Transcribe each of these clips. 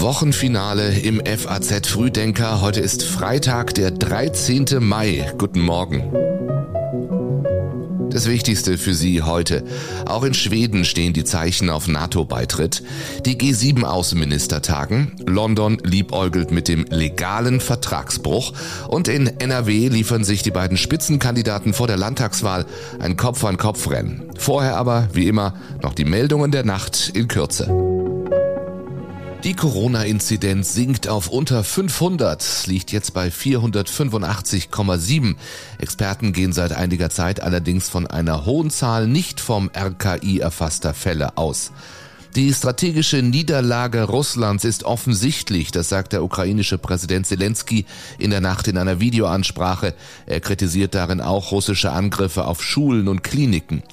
Wochenfinale im FAZ Frühdenker. Heute ist Freitag, der 13. Mai. Guten Morgen. Das Wichtigste für Sie heute. Auch in Schweden stehen die Zeichen auf NATO-Beitritt. Die G7-Außenminister tagen. London liebäugelt mit dem legalen Vertragsbruch. Und in NRW liefern sich die beiden Spitzenkandidaten vor der Landtagswahl ein Kopf-an-Kopf-Rennen. Vorher aber, wie immer, noch die Meldungen der Nacht in Kürze. Die Corona-Inzidenz sinkt auf unter 500, liegt jetzt bei 485,7. Experten gehen seit einiger Zeit allerdings von einer hohen Zahl nicht vom RKI erfasster Fälle aus. Die strategische Niederlage Russlands ist offensichtlich, das sagt der ukrainische Präsident Zelensky in der Nacht in einer Videoansprache. Er kritisiert darin auch russische Angriffe auf Schulen und Kliniken.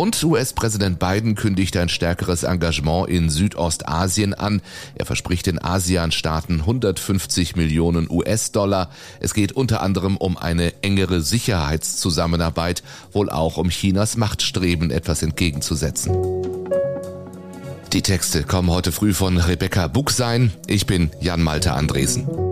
Und US-Präsident Biden kündigt ein stärkeres Engagement in Südostasien an. Er verspricht den ASEAN-Staaten 150 Millionen US-Dollar. Es geht unter anderem um eine engere Sicherheitszusammenarbeit, wohl auch um Chinas Machtstreben etwas entgegenzusetzen. Die Texte kommen heute früh von Rebecca Buchsein. Ich bin Jan Malte Andresen.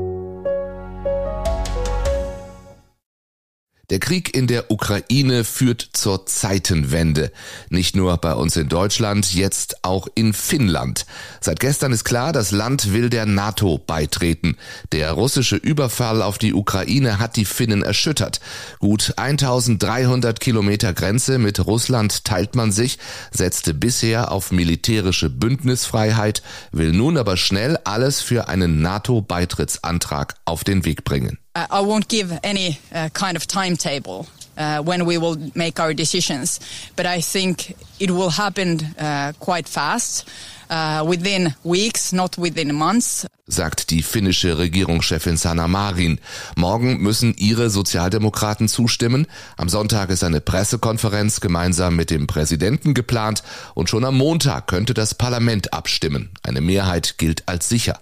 Der Krieg in der Ukraine führt zur Zeitenwende. Nicht nur bei uns in Deutschland, jetzt auch in Finnland. Seit gestern ist klar, das Land will der NATO beitreten. Der russische Überfall auf die Ukraine hat die Finnen erschüttert. Gut 1300 Kilometer Grenze mit Russland teilt man sich, setzte bisher auf militärische Bündnisfreiheit, will nun aber schnell alles für einen NATO-Beitrittsantrag auf den Weg bringen. Uh, I won't give any uh, kind of timetable uh, when we will make our decisions, but I think it will happen uh, quite fast. Uh, within weeks, not within months. Sagt die finnische Regierungschefin Sanna Marin. Morgen müssen ihre Sozialdemokraten zustimmen. Am Sonntag ist eine Pressekonferenz gemeinsam mit dem Präsidenten geplant und schon am Montag könnte das Parlament abstimmen. Eine Mehrheit gilt als sicher.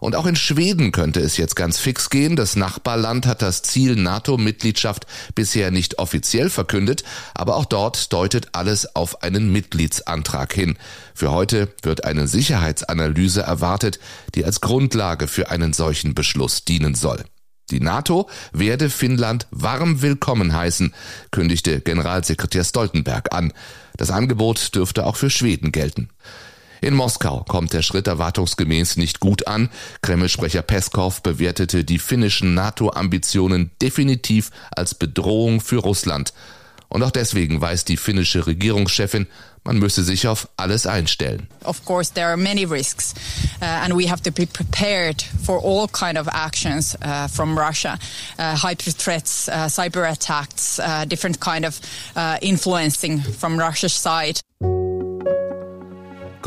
Und auch in Schweden könnte es jetzt ganz fix gehen. Das Nachbarland hat das Ziel NATO-Mitgliedschaft bisher nicht offiziell verkündet, aber auch dort deutet alles auf einen Mitgliedsantrag hin. Für heute wird eine Sicherheitsanalyse erwartet, die als Grundlage für einen solchen Beschluss dienen soll. Die NATO werde Finnland warm willkommen heißen, kündigte Generalsekretär Stoltenberg an. Das Angebot dürfte auch für Schweden gelten. In Moskau kommt der Schritt erwartungsgemäß nicht gut an. Kreml-Sprecher Peskov bewertete die finnischen NATO-Ambitionen definitiv als Bedrohung für Russland. Und auch deswegen weiß die finnische Regierungschefin, man müsse sich auf alles einstellen. Of course there are many risks uh, and we have to be prepared for all kind of actions uh, from Russia. Uh, hybrid threats, uh, cyber attacks, uh, different kind of uh, influencing from Russia's side.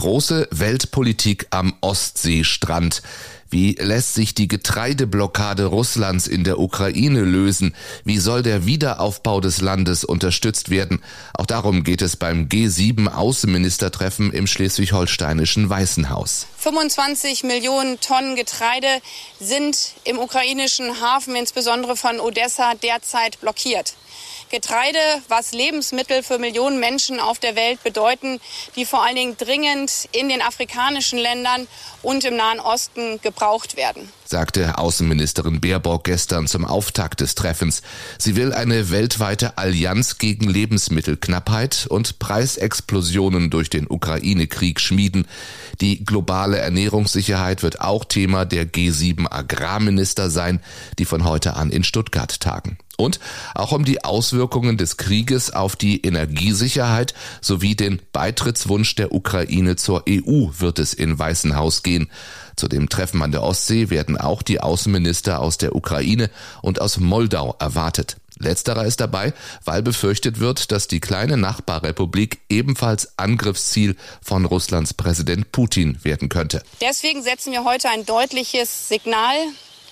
Große Weltpolitik am Ostseestrand. Wie lässt sich die Getreideblockade Russlands in der Ukraine lösen? Wie soll der Wiederaufbau des Landes unterstützt werden? Auch darum geht es beim G7 Außenministertreffen im schleswig-holsteinischen Weißen Haus. 25 Millionen Tonnen Getreide sind im ukrainischen Hafen, insbesondere von Odessa, derzeit blockiert. Getreide, was Lebensmittel für Millionen Menschen auf der Welt bedeuten, die vor allen Dingen dringend in den afrikanischen Ländern und im Nahen Osten gebraucht werden sagte Außenministerin Baerbock gestern zum Auftakt des Treffens. Sie will eine weltweite Allianz gegen Lebensmittelknappheit und Preisexplosionen durch den Ukraine-Krieg schmieden. Die globale Ernährungssicherheit wird auch Thema der G7 Agrarminister sein, die von heute an in Stuttgart tagen. Und auch um die Auswirkungen des Krieges auf die Energiesicherheit sowie den Beitrittswunsch der Ukraine zur EU wird es in Weißen Haus gehen. Zu dem Treffen an der Ostsee werden auch die Außenminister aus der Ukraine und aus Moldau erwartet. Letzterer ist dabei, weil befürchtet wird, dass die kleine Nachbarrepublik ebenfalls Angriffsziel von Russlands Präsident Putin werden könnte. Deswegen setzen wir heute ein deutliches Signal.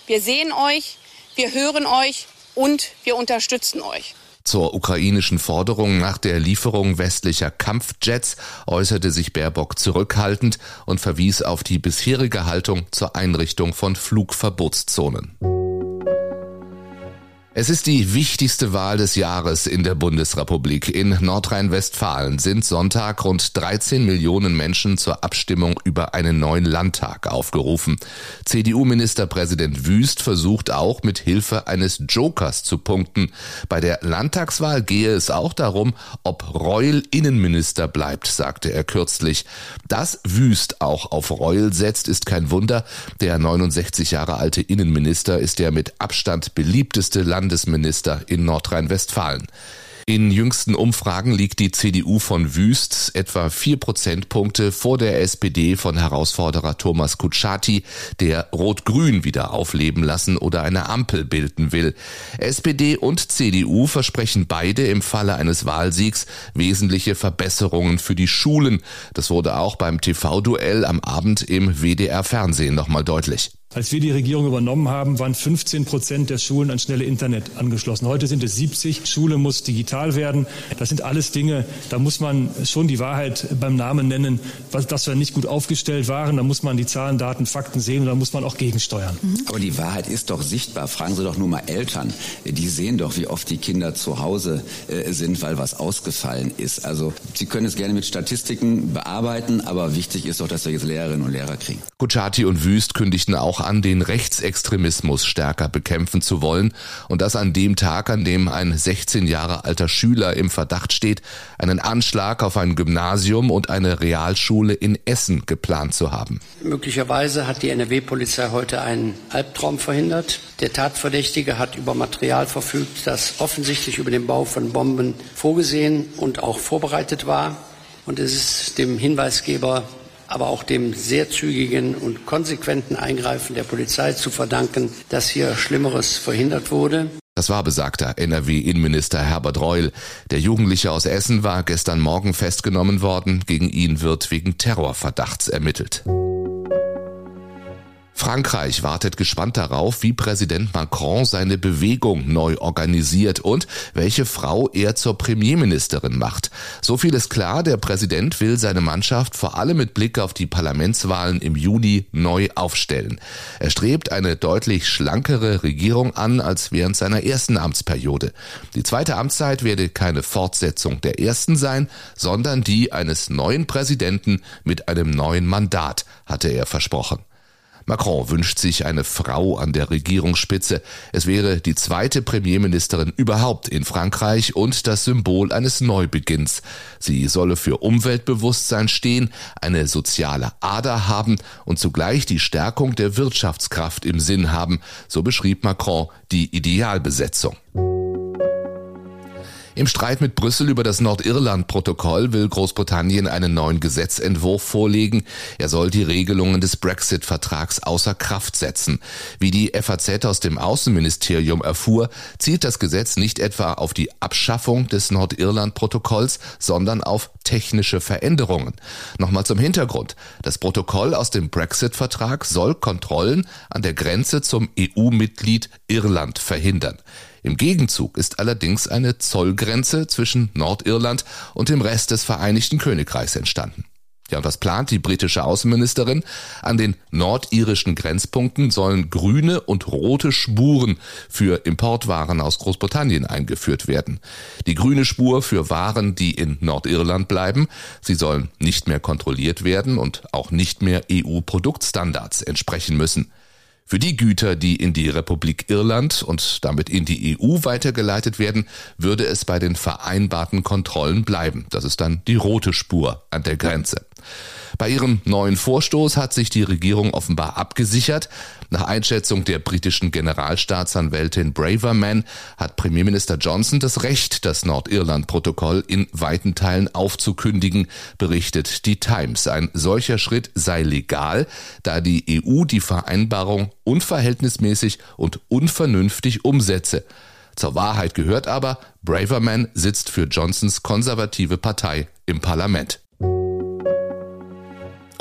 Wir sehen euch, wir hören euch und wir unterstützen euch. Zur ukrainischen Forderung nach der Lieferung westlicher Kampfjets äußerte sich Baerbock zurückhaltend und verwies auf die bisherige Haltung zur Einrichtung von Flugverbotszonen. Es ist die wichtigste Wahl des Jahres in der Bundesrepublik. In Nordrhein-Westfalen sind Sonntag rund 13 Millionen Menschen zur Abstimmung über einen neuen Landtag aufgerufen. CDU-Ministerpräsident Wüst versucht auch mit Hilfe eines Jokers zu punkten. Bei der Landtagswahl gehe es auch darum, ob Reul Innenminister bleibt, sagte er kürzlich. Dass Wüst auch auf Reul setzt, ist kein Wunder. Der 69 Jahre alte Innenminister ist der mit Abstand beliebteste Land Landesminister in Nordrhein-Westfalen. In jüngsten Umfragen liegt die CDU von Wüst etwa vier Prozentpunkte vor der SPD von Herausforderer Thomas Kutschaty, der Rot-Grün wieder aufleben lassen oder eine Ampel bilden will. SPD und CDU versprechen beide im Falle eines Wahlsiegs wesentliche Verbesserungen für die Schulen. Das wurde auch beim TV-Duell am Abend im WDR Fernsehen nochmal deutlich. Als wir die Regierung übernommen haben, waren 15 Prozent der Schulen an schnelle Internet angeschlossen. Heute sind es 70. Schule muss digital werden. Das sind alles Dinge, da muss man schon die Wahrheit beim Namen nennen, dass wir nicht gut aufgestellt waren. Da muss man die Zahlen, Daten, Fakten sehen und da muss man auch gegensteuern. Mhm. Aber die Wahrheit ist doch sichtbar. Fragen Sie doch nur mal Eltern. Die sehen doch, wie oft die Kinder zu Hause äh, sind, weil was ausgefallen ist. Also Sie können es gerne mit Statistiken bearbeiten, aber wichtig ist doch, dass wir jetzt Lehrerinnen und Lehrer kriegen. Kuchati und Wüst kündigten auch an, den Rechtsextremismus stärker bekämpfen zu wollen und das an dem Tag, an dem ein 16 Jahre alter Schüler im Verdacht steht, einen Anschlag auf ein Gymnasium und eine Realschule in Essen geplant zu haben. Möglicherweise hat die NRW-Polizei heute einen Albtraum verhindert. Der Tatverdächtige hat über Material verfügt, das offensichtlich über den Bau von Bomben vorgesehen und auch vorbereitet war. Und es ist dem Hinweisgeber aber auch dem sehr zügigen und konsequenten Eingreifen der Polizei zu verdanken, dass hier Schlimmeres verhindert wurde. Das war besagter NRW-Innenminister Herbert Reul. Der Jugendliche aus Essen war gestern Morgen festgenommen worden. Gegen ihn wird wegen Terrorverdachts ermittelt. Frankreich wartet gespannt darauf, wie Präsident Macron seine Bewegung neu organisiert und welche Frau er zur Premierministerin macht. So viel ist klar, der Präsident will seine Mannschaft vor allem mit Blick auf die Parlamentswahlen im Juni neu aufstellen. Er strebt eine deutlich schlankere Regierung an als während seiner ersten Amtsperiode. Die zweite Amtszeit werde keine Fortsetzung der ersten sein, sondern die eines neuen Präsidenten mit einem neuen Mandat, hatte er versprochen. Macron wünscht sich eine Frau an der Regierungsspitze. Es wäre die zweite Premierministerin überhaupt in Frankreich und das Symbol eines Neubeginns. Sie solle für Umweltbewusstsein stehen, eine soziale Ader haben und zugleich die Stärkung der Wirtschaftskraft im Sinn haben, so beschrieb Macron die Idealbesetzung. Im Streit mit Brüssel über das Nordirland-Protokoll will Großbritannien einen neuen Gesetzentwurf vorlegen. Er soll die Regelungen des Brexit-Vertrags außer Kraft setzen. Wie die FAZ aus dem Außenministerium erfuhr, zielt das Gesetz nicht etwa auf die Abschaffung des Nordirland-Protokolls, sondern auf technische Veränderungen. Nochmal zum Hintergrund. Das Protokoll aus dem Brexit-Vertrag soll Kontrollen an der Grenze zum EU-Mitglied Irland verhindern. Im Gegenzug ist allerdings eine Zollgrenze zwischen Nordirland und dem Rest des Vereinigten Königreichs entstanden. Ja, und was plant die britische Außenministerin? An den nordirischen Grenzpunkten sollen grüne und rote Spuren für Importwaren aus Großbritannien eingeführt werden. Die grüne Spur für Waren, die in Nordirland bleiben. Sie sollen nicht mehr kontrolliert werden und auch nicht mehr EU-Produktstandards entsprechen müssen. Für die Güter, die in die Republik Irland und damit in die EU weitergeleitet werden, würde es bei den vereinbarten Kontrollen bleiben. Das ist dann die rote Spur an der Grenze. Bei ihrem neuen Vorstoß hat sich die Regierung offenbar abgesichert. Nach Einschätzung der britischen Generalstaatsanwältin Braverman hat Premierminister Johnson das Recht, das Nordirland-Protokoll in weiten Teilen aufzukündigen, berichtet die Times. Ein solcher Schritt sei legal, da die EU die Vereinbarung unverhältnismäßig und unvernünftig umsetze. Zur Wahrheit gehört aber, Braverman sitzt für Johnsons konservative Partei im Parlament.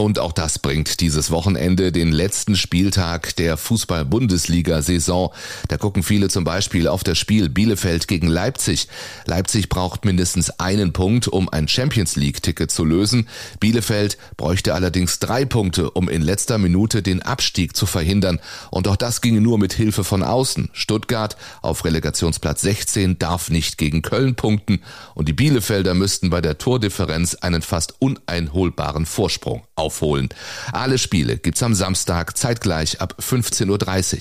Und auch das bringt dieses Wochenende den letzten Spieltag der Fußball-Bundesliga-Saison. Da gucken viele zum Beispiel auf das Spiel Bielefeld gegen Leipzig. Leipzig braucht mindestens einen Punkt, um ein Champions League-Ticket zu lösen. Bielefeld bräuchte allerdings drei Punkte, um in letzter Minute den Abstieg zu verhindern. Und auch das ginge nur mit Hilfe von außen. Stuttgart auf Relegationsplatz 16 darf nicht gegen Köln punkten und die Bielefelder müssten bei der Tordifferenz einen fast uneinholbaren Vorsprung auf aufholen. Alle Spiele gibt's am Samstag zeitgleich ab 15.30 Uhr.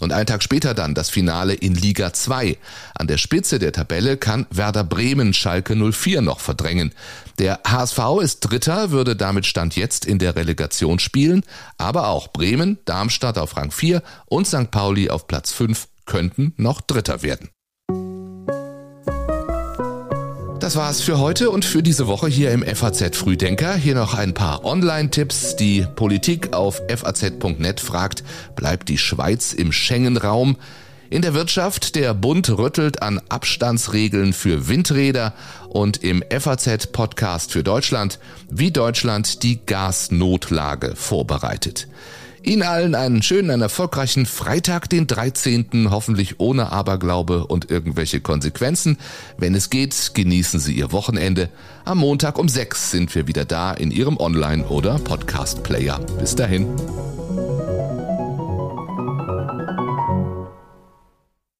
Und einen Tag später dann das Finale in Liga 2. An der Spitze der Tabelle kann Werder Bremen Schalke 04 noch verdrängen. Der HSV ist Dritter, würde damit Stand jetzt in der Relegation spielen, aber auch Bremen, Darmstadt auf Rang 4 und St. Pauli auf Platz 5 könnten noch Dritter werden. Das war's für heute und für diese Woche hier im FAZ Frühdenker. Hier noch ein paar Online-Tipps. Die Politik auf faz.net fragt, bleibt die Schweiz im Schengen-Raum? In der Wirtschaft, der Bund rüttelt an Abstandsregeln für Windräder und im FAZ-Podcast für Deutschland, wie Deutschland die Gasnotlage vorbereitet. Ihnen allen einen schönen, einen erfolgreichen Freitag, den 13. Hoffentlich ohne Aberglaube und irgendwelche Konsequenzen. Wenn es geht, genießen Sie Ihr Wochenende. Am Montag um 6 sind wir wieder da in Ihrem Online- oder Podcast-Player. Bis dahin.